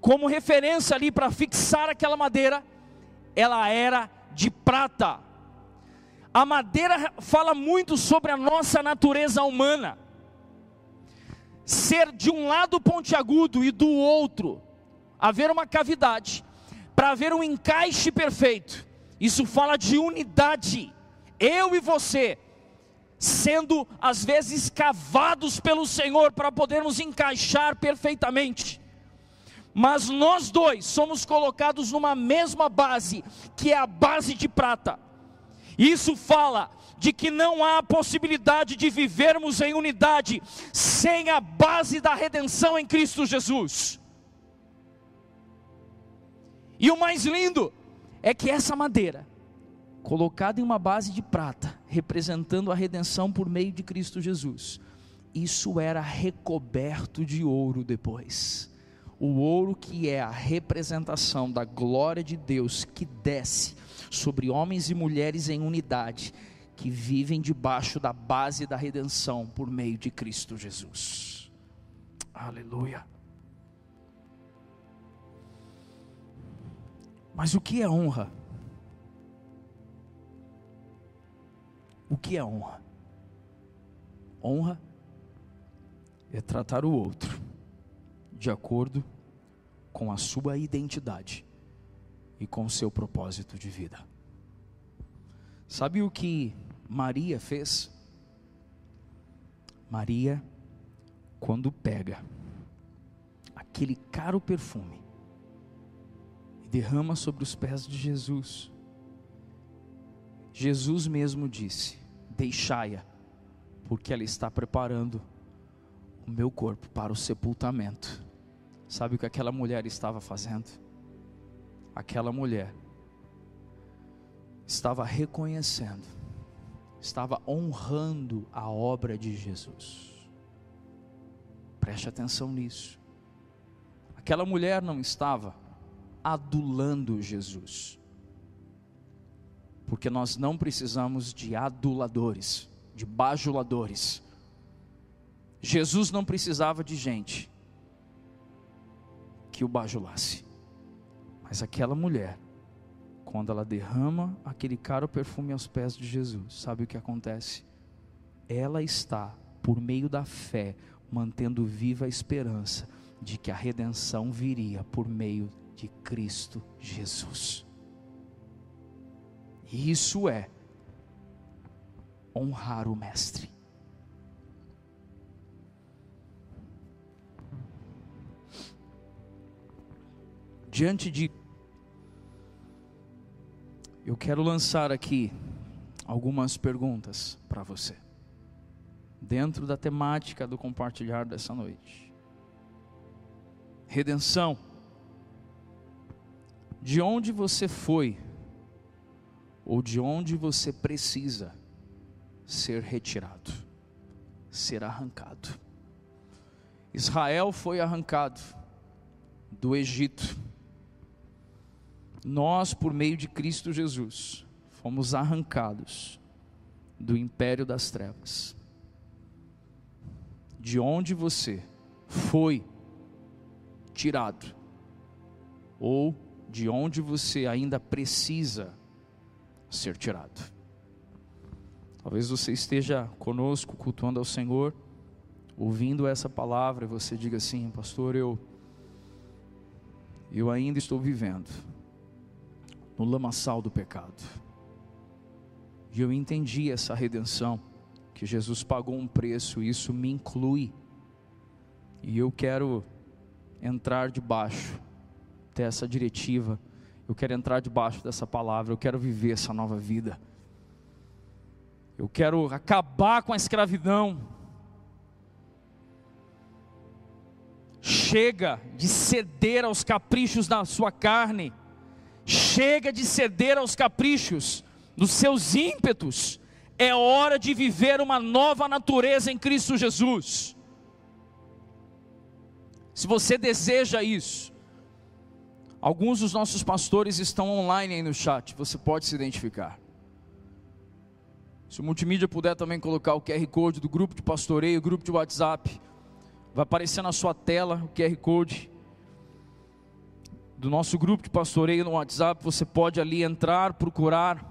como referência ali para fixar aquela madeira, ela era de prata. A madeira fala muito sobre a nossa natureza humana. Ser de um lado pontiagudo e do outro haver uma cavidade, para haver um encaixe perfeito. Isso fala de unidade. Eu e você sendo às vezes cavados pelo Senhor para podermos encaixar perfeitamente. Mas nós dois somos colocados numa mesma base, que é a base de prata. Isso fala de que não há possibilidade de vivermos em unidade sem a base da redenção em Cristo Jesus. E o mais lindo é que essa madeira, colocada em uma base de prata, representando a redenção por meio de Cristo Jesus. Isso era recoberto de ouro depois. O ouro que é a representação da glória de Deus que desce sobre homens e mulheres em unidade, que vivem debaixo da base da redenção por meio de Cristo Jesus. Aleluia. Mas o que é honra? O que é honra? Honra é tratar o outro de acordo com a sua identidade e com o seu propósito de vida. Sabe o que Maria fez? Maria, quando pega aquele caro perfume e derrama sobre os pés de Jesus, Jesus mesmo disse: Deixai-a, porque ela está preparando o meu corpo para o sepultamento. Sabe o que aquela mulher estava fazendo? Aquela mulher estava reconhecendo, estava honrando a obra de Jesus. Preste atenção nisso. Aquela mulher não estava adulando Jesus, porque nós não precisamos de aduladores, de bajuladores. Jesus não precisava de gente que o bajulasse, mas aquela mulher quando ela derrama aquele caro perfume aos pés de Jesus, sabe o que acontece? Ela está, por meio da fé, mantendo viva a esperança de que a redenção viria por meio de Cristo Jesus. Isso é honrar o Mestre. Diante de eu quero lançar aqui algumas perguntas para você, dentro da temática do compartilhar dessa noite. Redenção. De onde você foi, ou de onde você precisa ser retirado, ser arrancado. Israel foi arrancado do Egito nós, por meio de Cristo Jesus, fomos arrancados do império das trevas. De onde você foi tirado, ou de onde você ainda precisa ser tirado. Talvez você esteja conosco cultuando ao Senhor, ouvindo essa palavra, e você diga assim, pastor, eu eu ainda estou vivendo no lamaçal do pecado. E eu entendi essa redenção, que Jesus pagou um preço, e isso me inclui. E eu quero entrar debaixo dessa diretiva, eu quero entrar debaixo dessa palavra, eu quero viver essa nova vida. Eu quero acabar com a escravidão. Chega de ceder aos caprichos da sua carne Chega de ceder aos caprichos dos seus ímpetos. É hora de viver uma nova natureza em Cristo Jesus. Se você deseja isso, alguns dos nossos pastores estão online aí no chat, você pode se identificar. Se o multimídia puder também colocar o QR Code do grupo de pastoreio, grupo de WhatsApp, vai aparecer na sua tela o QR Code do nosso grupo de pastoreio no WhatsApp, você pode ali entrar, procurar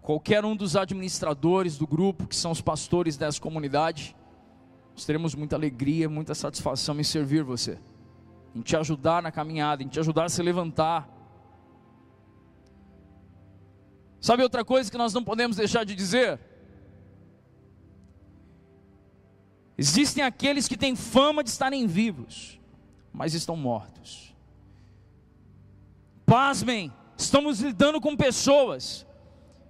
qualquer um dos administradores do grupo, que são os pastores dessa comunidade. Nós teremos muita alegria, muita satisfação em servir você, em te ajudar na caminhada, em te ajudar a se levantar. Sabe outra coisa que nós não podemos deixar de dizer? Existem aqueles que têm fama de estarem vivos, mas estão mortos. Pasmem, estamos lidando com pessoas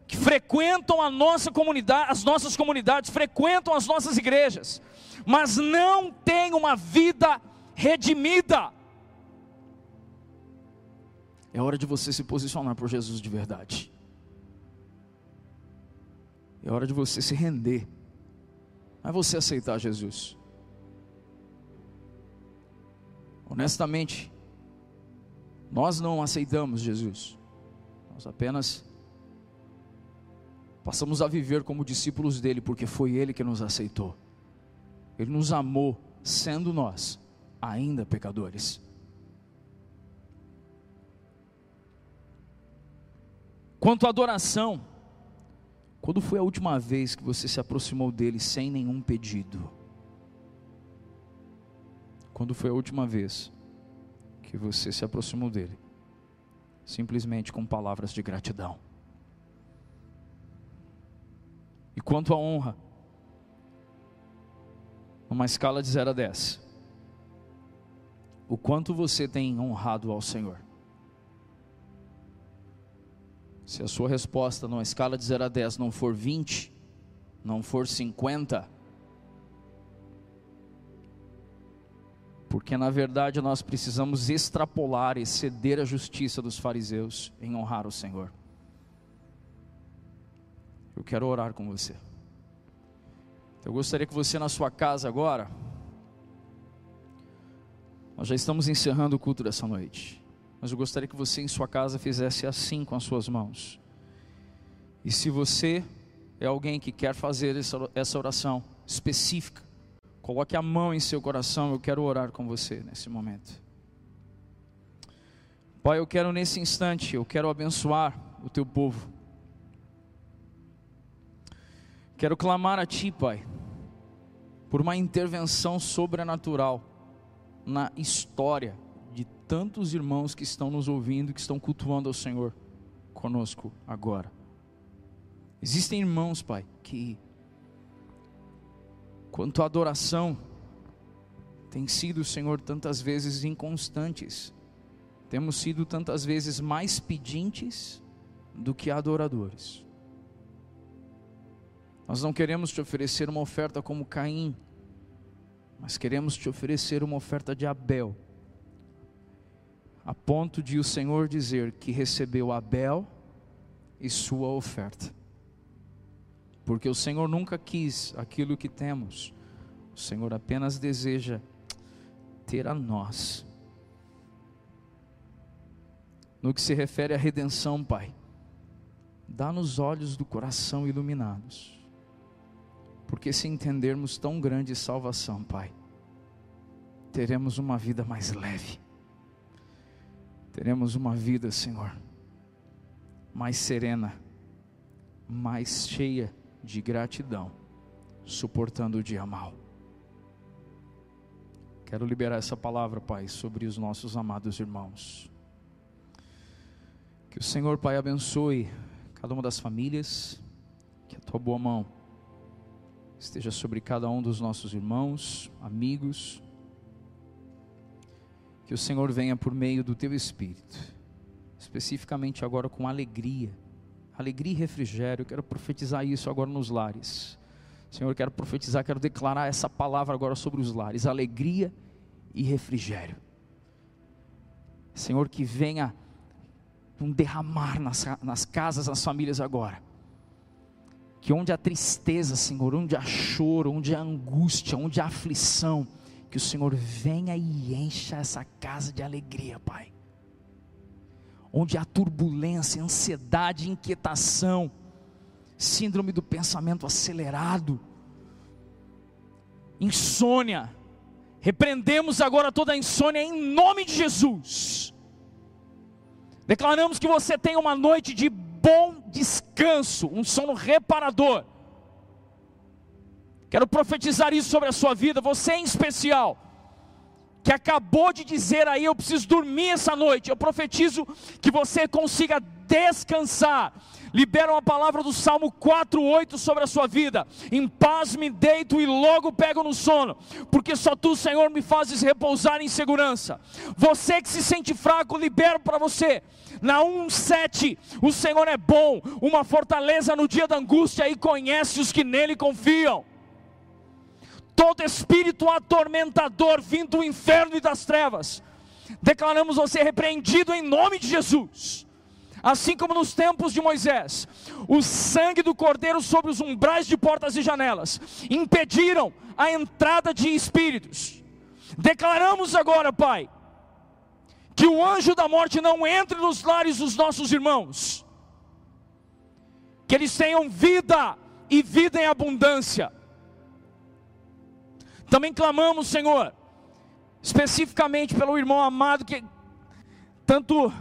que frequentam a nossa comunidade, as nossas comunidades, frequentam as nossas igrejas, mas não têm uma vida redimida. É hora de você se posicionar por Jesus de verdade. É hora de você se render. Não é você aceitar Jesus. Honestamente, nós não aceitamos Jesus, nós apenas passamos a viver como discípulos dele, porque foi ele que nos aceitou, ele nos amou, sendo nós ainda pecadores. Quanto à adoração, quando foi a última vez que você se aproximou dele sem nenhum pedido? Quando foi a última vez que você se aproximou dele, simplesmente com palavras de gratidão. E quanto à honra, numa escala de 0 a 10, o quanto você tem honrado ao Senhor? Se a sua resposta numa escala de 0 a 10 não for 20, não for 50, porque na verdade nós precisamos extrapolar, exceder a justiça dos fariseus em honrar o Senhor. Eu quero orar com você. Eu gostaria que você na sua casa agora, nós já estamos encerrando o culto dessa noite, mas eu gostaria que você em sua casa fizesse assim com as suas mãos. E se você é alguém que quer fazer essa oração específica, coloque a mão em seu coração, eu quero orar com você nesse momento. Pai, eu quero nesse instante, eu quero abençoar o teu povo. Quero clamar a Ti, Pai, por uma intervenção sobrenatural na história de tantos irmãos que estão nos ouvindo, que estão cultuando ao Senhor conosco agora. Existem irmãos, Pai, que, quanto à adoração, tem sido, Senhor, tantas vezes inconstantes, temos sido tantas vezes mais pedintes do que adoradores. Nós não queremos te oferecer uma oferta como Caim, mas queremos te oferecer uma oferta de Abel, a ponto de o Senhor dizer que recebeu Abel e sua oferta, porque o Senhor nunca quis aquilo que temos, o Senhor apenas deseja ter a nós. No que se refere à redenção, Pai, dá-nos olhos do coração iluminados porque se entendermos tão grande salvação, Pai, teremos uma vida mais leve. Teremos uma vida, Senhor, mais serena, mais cheia de gratidão, suportando o dia mal. Quero liberar essa palavra, Pai, sobre os nossos amados irmãos. Que o Senhor, Pai, abençoe cada uma das famílias, que a tua boa mão esteja sobre cada um dos nossos irmãos, amigos. Que o Senhor venha por meio do teu Espírito, especificamente agora com alegria, alegria e refrigério. Eu quero profetizar isso agora nos lares. Senhor, quero profetizar, quero declarar essa palavra agora sobre os lares: alegria e refrigério. Senhor, que venha um derramar nas, nas casas, nas famílias agora que onde há tristeza, Senhor, onde há choro, onde há angústia, onde há aflição, que o Senhor venha e encha essa casa de alegria, Pai. Onde há turbulência, ansiedade, inquietação, síndrome do pensamento acelerado, insônia, repreendemos agora toda a insônia em nome de Jesus. Declaramos que você tem uma noite de bom descanso, um sono reparador. Quero profetizar isso sobre a sua vida, você em especial, que acabou de dizer aí: Eu preciso dormir essa noite. Eu profetizo que você consiga descansar. Libera uma palavra do Salmo 4:8 sobre a sua vida. Em paz me deito e logo pego no sono, porque só tu, Senhor, me fazes repousar em segurança. Você que se sente fraco, libero para você. Na 1:7, o Senhor é bom, uma fortaleza no dia da angústia e conhece os que nele confiam todo espírito atormentador vindo do inferno e das trevas, declaramos você repreendido em nome de Jesus. Assim como nos tempos de Moisés, o sangue do cordeiro sobre os umbrais de portas e janelas impediram a entrada de espíritos. Declaramos agora, Pai, que o anjo da morte não entre nos lares dos nossos irmãos, que eles tenham vida e vida em abundância também clamamos, Senhor, especificamente pelo irmão amado que tanto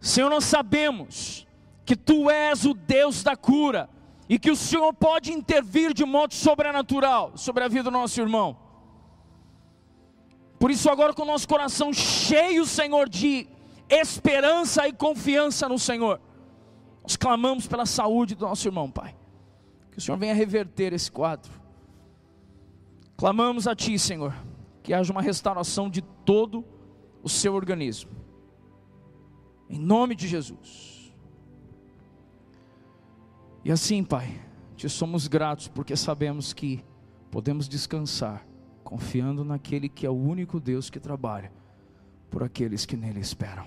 Senhor, nós sabemos que tu és o Deus da cura e que o Senhor pode intervir de modo sobrenatural sobre a vida do nosso irmão. Por isso, agora com o nosso coração cheio, Senhor, de esperança e confiança no Senhor, Nós clamamos pela saúde do nosso irmão, Pai. Que o Senhor venha reverter esse quadro. Clamamos a Ti, Senhor, que haja uma restauração de todo o seu organismo. Em nome de Jesus. E assim, Pai, te somos gratos porque sabemos que podemos descansar, confiando naquele que é o único Deus que trabalha por aqueles que nele esperam.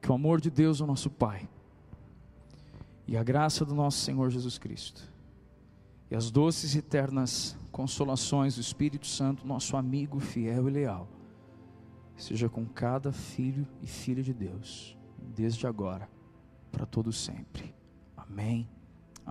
Que o amor de Deus, o nosso Pai, e a graça do nosso Senhor Jesus Cristo, e as doces e eternas consolações do Espírito Santo, nosso amigo fiel e leal, seja com cada filho e filha de Deus, desde agora, para todo sempre. Amém